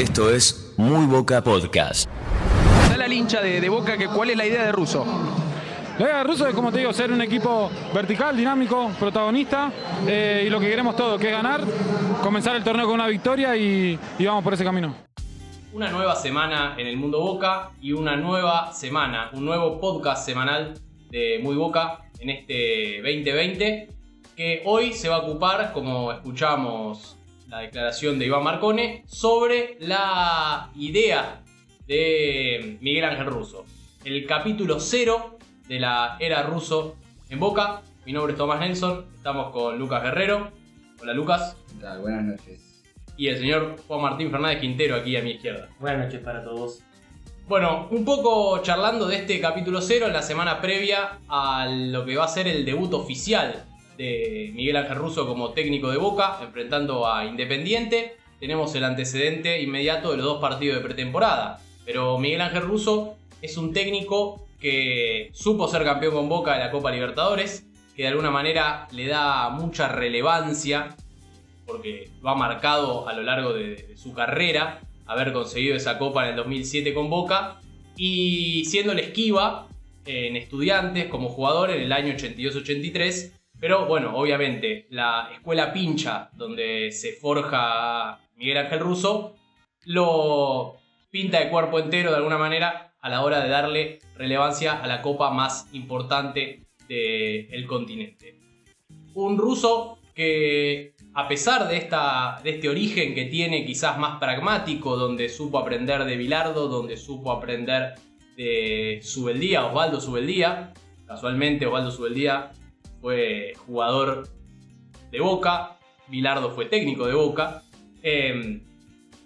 Esto es Muy Boca Podcast. Da la lincha de, de Boca que cuál es la idea de Russo. La idea de Russo es, como te digo, ser un equipo vertical, dinámico, protagonista eh, y lo que queremos todo, que es ganar, comenzar el torneo con una victoria y, y vamos por ese camino. Una nueva semana en el mundo Boca y una nueva semana, un nuevo podcast semanal de Muy Boca en este 2020 que hoy se va a ocupar, como escuchamos la declaración de Iván Marcone, sobre la idea de Miguel Ángel Russo. El capítulo cero de la era ruso en Boca. Mi nombre es Tomás Nelson, estamos con Lucas Guerrero. Hola Lucas. ¿Qué tal? Buenas noches. Y el señor Juan Martín Fernández Quintero aquí a mi izquierda. Buenas noches para todos. Bueno, un poco charlando de este capítulo cero en la semana previa a lo que va a ser el debut oficial de Miguel Ángel Russo como técnico de Boca, enfrentando a Independiente. Tenemos el antecedente inmediato de los dos partidos de pretemporada. Pero Miguel Ángel Russo es un técnico que supo ser campeón con Boca de la Copa Libertadores, que de alguna manera le da mucha relevancia, porque lo ha marcado a lo largo de, de su carrera, haber conseguido esa Copa en el 2007 con Boca, y siendo el esquiva en estudiantes como jugador en el año 82-83, pero bueno, obviamente la escuela pincha donde se forja Miguel Ángel Russo lo pinta de cuerpo entero de alguna manera a la hora de darle relevancia a la copa más importante del continente. Un ruso que a pesar de, esta, de este origen que tiene quizás más pragmático, donde supo aprender de Bilardo, donde supo aprender de Subeldía, Osvaldo Subeldía, casualmente Osvaldo Subeldía fue jugador de Boca, Bilardo fue técnico de Boca. Eh,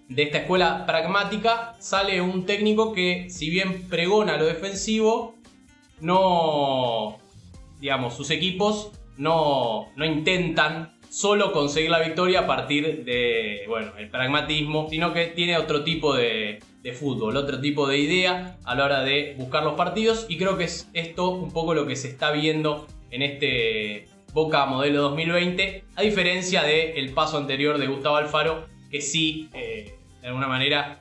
de esta escuela pragmática sale un técnico que, si bien pregona lo defensivo, no. digamos, sus equipos no, no intentan solo conseguir la victoria a partir de, bueno, el pragmatismo, sino que tiene otro tipo de fútbol, otro tipo de idea a la hora de buscar los partidos y creo que es esto un poco lo que se está viendo en este Boca modelo 2020, a diferencia del paso anterior de Gustavo Alfaro, que sí, eh, de alguna manera,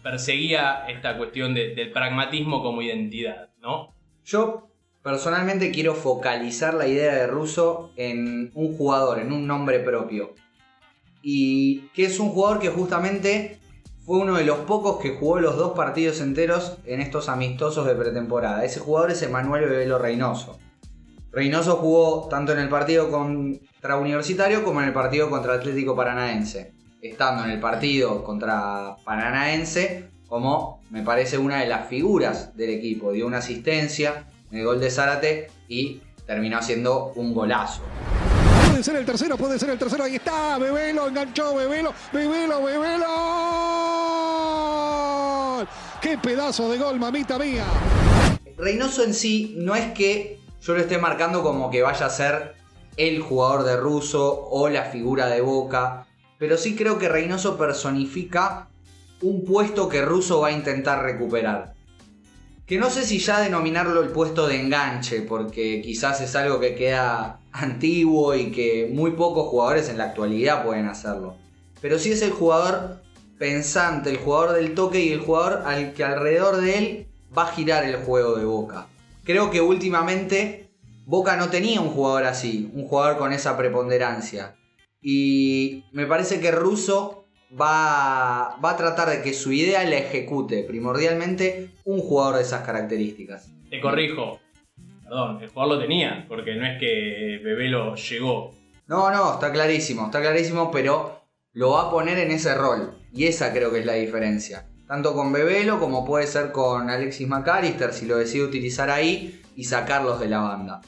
perseguía esta cuestión de, del pragmatismo como identidad, ¿no? Yo personalmente quiero focalizar la idea de Russo en un jugador, en un nombre propio. Y que es un jugador que justamente fue uno de los pocos que jugó los dos partidos enteros en estos amistosos de pretemporada. Ese jugador es Emanuel Bebelo Reynoso. Reynoso jugó tanto en el partido contra Universitario como en el partido contra Atlético Paranaense. Estando en el partido contra Paranaense como me parece una de las figuras del equipo. Dio una asistencia en el gol de Zárate y terminó haciendo un golazo. Puede ser el tercero, puede ser el tercero. Ahí está, Bebelo, enganchó Bebelo, Bebelo, Bebelo. ¡Qué pedazo de gol, mamita mía! Reynoso en sí no es que yo lo esté marcando como que vaya a ser el jugador de Russo o la figura de Boca, pero sí creo que Reynoso personifica un puesto que Russo va a intentar recuperar. Que no sé si ya denominarlo el puesto de enganche, porque quizás es algo que queda antiguo y que muy pocos jugadores en la actualidad pueden hacerlo. Pero sí es el jugador pensante, el jugador del toque y el jugador al que alrededor de él va a girar el juego de Boca. Creo que últimamente Boca no tenía un jugador así, un jugador con esa preponderancia. Y me parece que Russo va, va a tratar de que su idea la ejecute primordialmente un jugador de esas características. Te corrijo, perdón, el jugador lo tenía, porque no es que Bebelo llegó. No, no, está clarísimo, está clarísimo, pero lo va a poner en ese rol. Y esa creo que es la diferencia. Tanto con Bebelo como puede ser con Alexis McAllister, si lo decide utilizar ahí y sacarlos de la banda.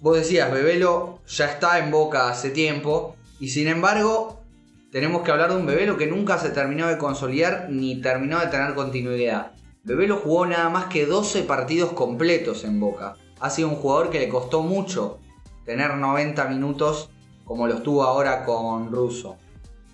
Vos decías, Bebelo ya está en boca hace tiempo, y sin embargo, tenemos que hablar de un Bebelo que nunca se terminó de consolidar ni terminó de tener continuidad. Bebelo jugó nada más que 12 partidos completos en Boca. Ha sido un jugador que le costó mucho tener 90 minutos como los tuvo ahora con Russo.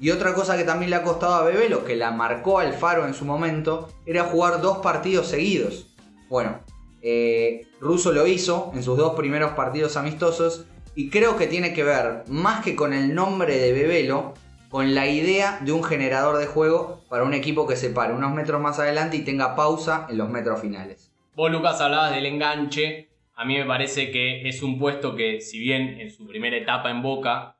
Y otra cosa que también le ha costado a Bebelo, que la marcó Alfaro en su momento, era jugar dos partidos seguidos. Bueno, eh, Russo lo hizo en sus dos primeros partidos amistosos y creo que tiene que ver más que con el nombre de Bebelo, con la idea de un generador de juego para un equipo que se pare unos metros más adelante y tenga pausa en los metros finales. Vos, Lucas, hablabas del enganche. A mí me parece que es un puesto que, si bien en su primera etapa en Boca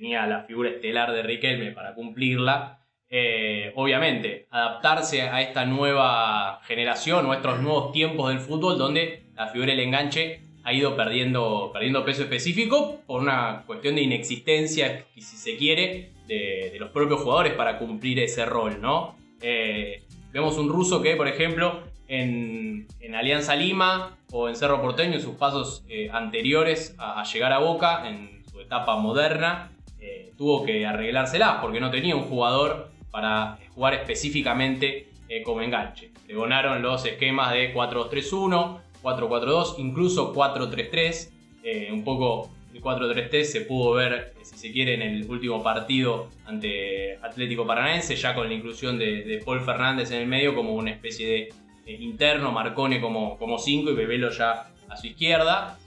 tenía la figura estelar de Riquelme para cumplirla, eh, obviamente adaptarse a esta nueva generación o a estos nuevos tiempos del fútbol donde la figura del enganche ha ido perdiendo, perdiendo peso específico por una cuestión de inexistencia, si se quiere, de, los propios jugadores para cumplir ese rol, ¿no? Eh, vemos un ruso que, por ejemplo, en, Alianza Lima o en Cerro Porteño, en sus pasos eh, anteriores a, llegar a Boca, en su etapa moderna, tuvo que arreglárselas porque no tenía un jugador para jugar específicamente eh, como enganche. Le donaron los esquemas de 4-2-3-1, 4-4-2, incluso 4-3-3. Eh, un poco el 4-3-3 se pudo ver, si se quiere, en el último partido ante Atlético Paranaense, ya con la inclusión de, de Paul Fernández en el medio como una especie de eh, interno, Marcone como 5 y Bebelo ya a su izquierda.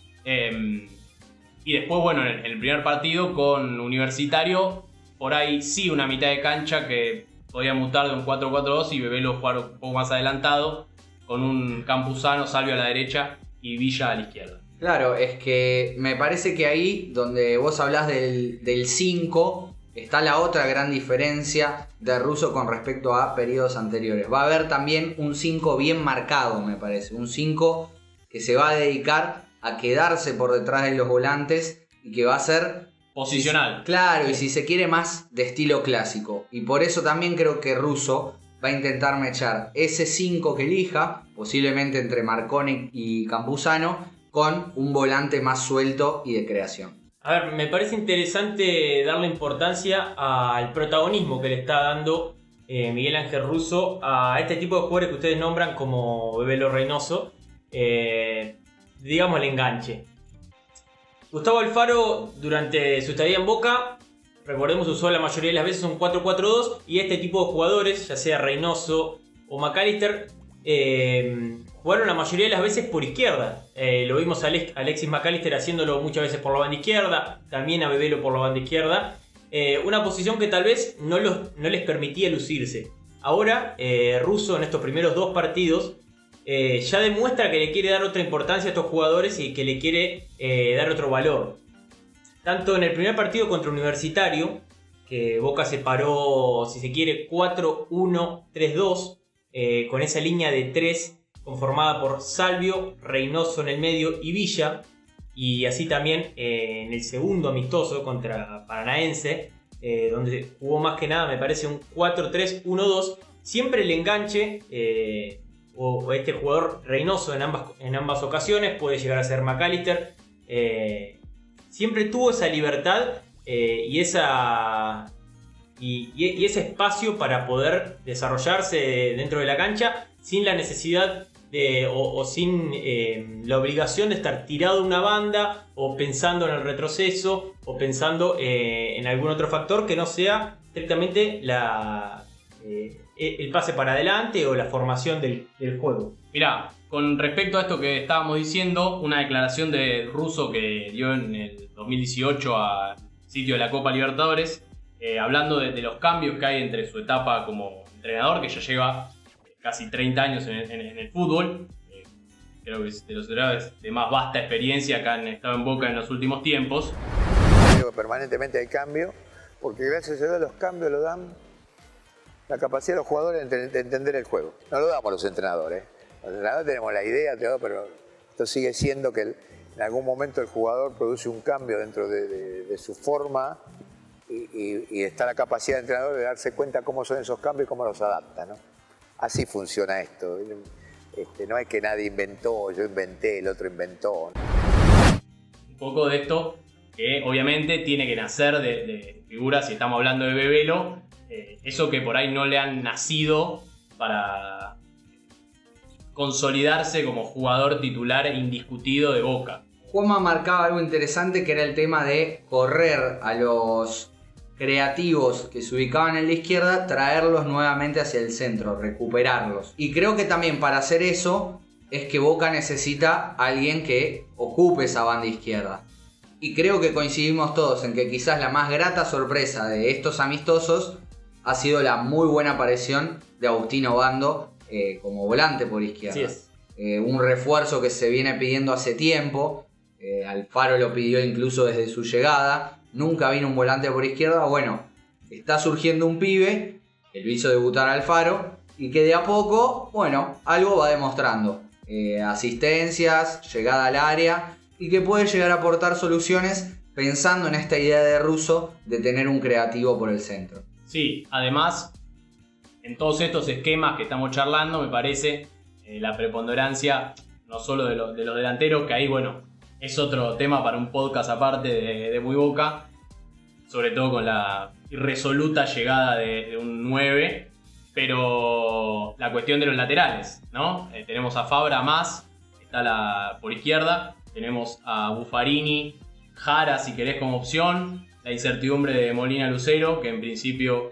Y después, bueno, en el primer partido con Universitario, por ahí sí una mitad de cancha que podía mutar de un 4-4-2 y Bebelo jugar un poco más adelantado, con un Campuzano, Salvio a la derecha y Villa a la izquierda. Claro, es que me parece que ahí donde vos hablás del 5 está la otra gran diferencia de Russo con respecto a periodos anteriores. Va a haber también un 5 bien marcado, me parece. Un 5 que se va a dedicar a quedarse por detrás de los volantes y que va a ser posicional. Claro, y si se quiere más de estilo clásico. Y por eso también creo que Russo va a intentar mechar ese 5 que elija, posiblemente entre Marconi y Campuzano, con un volante más suelto y de creación. A ver, me parece interesante darle importancia al protagonismo que le está dando eh, Miguel Ángel Russo a este tipo de jugadores que ustedes nombran como Bebelo Reynoso. Eh, digamos el enganche. Gustavo Alfaro, durante su estadía en Boca, recordemos, usó la mayoría de las veces un 4-4-2 y este tipo de jugadores, ya sea Reynoso o McAllister, eh, jugaron la mayoría de las veces por izquierda. Eh, lo vimos a Alexis McAllister haciéndolo muchas veces por la banda izquierda, también a Bebelo por la banda izquierda. Eh, una posición que tal vez no, los, no les permitía lucirse. Ahora, Russo en estos primeros dos partidos eh, ya demuestra que le quiere dar otra importancia a estos jugadores y que le quiere eh, dar otro valor. Tanto en el primer partido contra Universitario, que Boca se paró, si se quiere, 4-1-3-2, eh, con esa línea de 3 conformada por Salvio, Reynoso en el medio y Villa. Y así también en el segundo amistoso contra Paranaense, donde jugó más que nada, me parece, un 4-3-1-2. Siempre el enganche o este jugador Reynoso en ambas, en ambas ocasiones, puede llegar a ser McAllister. Eh, siempre tuvo esa libertad eh, y, esa, y, ese espacio para poder desarrollarse dentro de la cancha sin la necesidad de, o, sin eh, la obligación de estar tirado en una banda o pensando en el retroceso o pensando en algún otro factor que no sea estrictamente la el pase para adelante o la formación del, del juego. Mirá, con respecto a esto que estábamos diciendo, una declaración de Russo que dio en el 2018 al sitio de la Copa Libertadores, eh, hablando de, de, los cambios que hay entre su etapa como entrenador, que ya lleva casi 30 años en, en, en el fútbol, eh, creo que es de los entrenadores de más vasta experiencia que han estado en Boca en los últimos tiempos. Creo que permanentemente hay cambio, porque gracias a Dios los cambios lo dan la capacidad de los jugadores de entender el juego. No lo damos los entrenadores. Los entrenadores tenemos la idea, pero esto sigue siendo que en algún momento el jugador produce un cambio dentro de, su forma y, está la capacidad del entrenador de darse cuenta cómo son esos cambios y cómo los adapta. Así funciona esto. Este, no es que nadie inventó, yo inventé, el otro inventó. Un poco de esto que obviamente tiene que nacer de, figuras, si estamos hablando de Bebelo, eh, eso que por ahí no le han nacido para consolidarse como jugador titular indiscutido de Boca. Juanma marcaba algo interesante que era el tema de correr a los creativos que se ubicaban en la izquierda, traerlos nuevamente hacia el centro, recuperarlos. Y creo que también para hacer eso es que Boca necesita alguien que ocupe esa banda izquierda. Y creo que coincidimos todos en que quizás la más grata sorpresa de estos amistosos ha sido la muy buena aparición de Agustino Bando eh, como volante por izquierda. Así es. Eh, un refuerzo que se viene pidiendo hace tiempo. Eh, Alfaro lo pidió incluso desde su llegada. Nunca vino un volante por izquierda. Bueno, está surgiendo un pibe que lo hizo debutar a Alfaro y que de a poco, bueno, algo va demostrando. Eh, asistencias, llegada al área y que puede llegar a aportar soluciones pensando en esta idea de Russo de tener un creativo por el centro. Sí, además, en todos estos esquemas que estamos charlando, me parece eh, la preponderancia no solo de, lo- de los delanteros, que ahí, bueno, es otro tema para un podcast aparte de, Muy Boca, sobre todo con la irresoluta llegada de, de un 9, pero la cuestión de los laterales, ¿no? Eh, tenemos a Fabra más, está la, por izquierda, tenemos a Buffarini, Jara si querés como opción, la incertidumbre de Molina Lucero, que en principio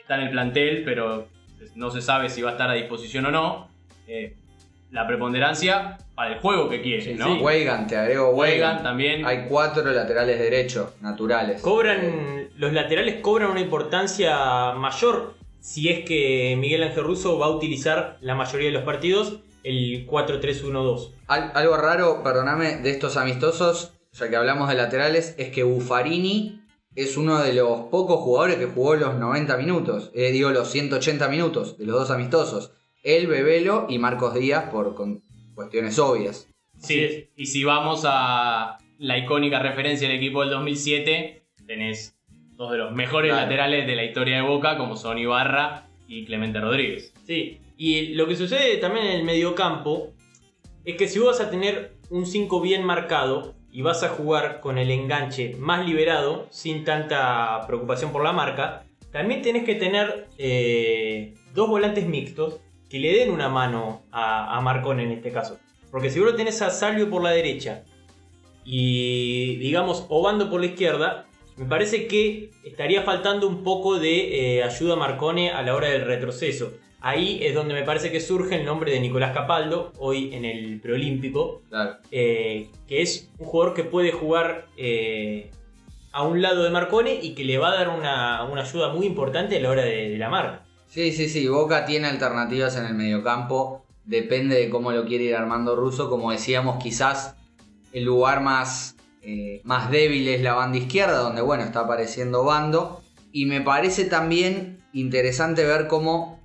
está en el plantel, pero no se sabe si va a estar a disposición o no. Eh, la preponderancia para el juego que quiere, ¿no? sí. Weigan, te agrego Weigan Weigan. también. Hay cuatro laterales derechos, naturales. Cobran, los laterales cobran una importancia mayor si es que Miguel Ángel Russo va a utilizar la mayoría de los partidos el 4-3-1-2. Al- algo raro, perdóname, de estos amistosos, ya que hablamos de laterales, es que Buffarini es uno de los pocos jugadores que jugó los 90 minutos, eh, digo los 180 minutos de los dos amistosos. Él, Bebelo y Marcos Díaz por con cuestiones obvias. Sí, y si vamos a la icónica referencia del equipo del 2007, tenés dos de los mejores Claro. laterales de la historia de Boca, como son Ibarra y Clemente Rodríguez. Sí, y lo que sucede también en el mediocampo es que si vos vas a tener un 5 bien marcado y vas a jugar con el enganche más liberado, sin tanta preocupación por la marca, también tenés que tener eh, dos volantes mixtos que le den una mano a, a Marcón en este caso. Porque si vos lo tenés a Salvio por la derecha y digamos Obando por la izquierda, me parece que estaría faltando un poco de eh, ayuda a Marcone a la hora del retroceso. Ahí es donde me parece que surge el nombre de Nicolás Capaldo, hoy en el preolímpico, Claro. eh, que es un jugador que puede jugar eh, a un lado de Marcone y que le va a dar una, una ayuda muy importante a la hora de, de la marca. Sí, sí, sí, Boca tiene alternativas en el mediocampo, depende de cómo lo quiere ir armando Russo, como decíamos, quizás el lugar más, eh, más débil es la banda izquierda, donde bueno, está apareciendo Bando, y me parece también interesante ver cómo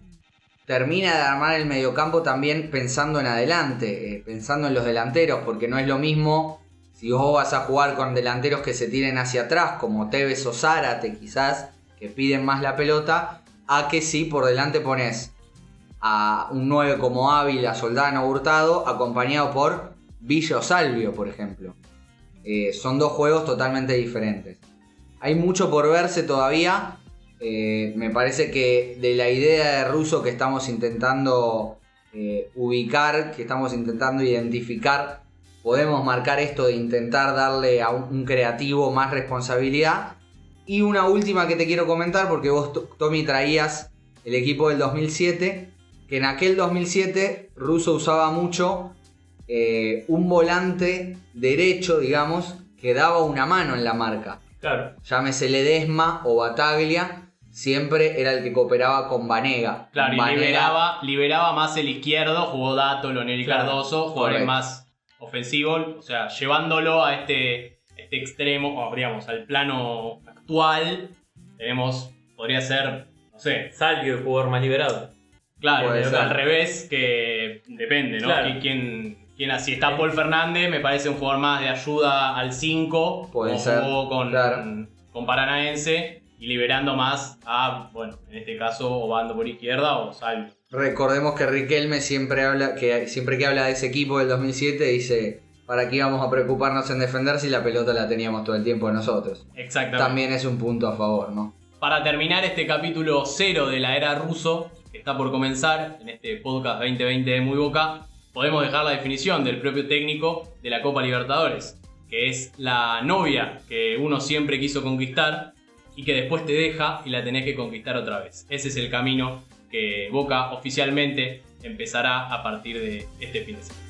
termina de armar el mediocampo también pensando en adelante, eh, pensando en los delanteros, porque no es lo mismo si vos vas a jugar con delanteros que se tiren hacia atrás, como Tevez o Zárate quizás, que piden más la pelota, a que si por delante pones a un 9 como Ávila, Soldano, Hurtado, acompañado por Villa o Salvio, por ejemplo. Eh, son dos juegos totalmente diferentes. Hay mucho por verse todavía. Eh, me parece que de la idea de Russo que estamos intentando eh, ubicar, que estamos intentando identificar, podemos marcar esto de intentar darle a un, un creativo más responsabilidad. Y una última que te quiero comentar, porque vos, To- Tommy, traías el equipo del 2007, que en aquel 2007 Russo usaba mucho eh, un volante derecho, digamos, que daba una mano en la marca. Claro. Llámese Ledesma o Bataglia, siempre era el que cooperaba con Vanega. Claro, y Vanega- liberaba, liberaba más el izquierdo, jugó Dato, Lonel Claro, Cardoso, jugadores correcto. más ofensivos, o sea, llevándolo a este, este extremo, o digamos, al plano actual, tenemos, podría ser, no sé, Salvio, el jugador más liberado. claro, al revés, que depende, ¿no? Claro. ¿Qui- ¿Quién, quién, si está Paul Fernández, me parece un jugador más de ayuda al 5, Puede como ser, jugó con, claro. con Paranaense, liberando más a, bueno, en este caso, Obando por izquierda o Salvio. Recordemos que Riquelme siempre habla, que siempre que habla de ese equipo del 2007 dice, ¿para qué íbamos a preocuparnos en defender si la pelota la teníamos todo el tiempo nosotros? Exactamente. También es un punto a favor, ¿no? Para terminar este capítulo cero de la era ruso, que está por comenzar en este podcast 2020 de Muy Boca, podemos dejar la definición del propio técnico de la Copa Libertadores, que es la novia que uno siempre quiso conquistar y que después te deja y la tenés que conquistar otra vez. Ese es el camino que Boca oficialmente empezará a partir de este fin de semana.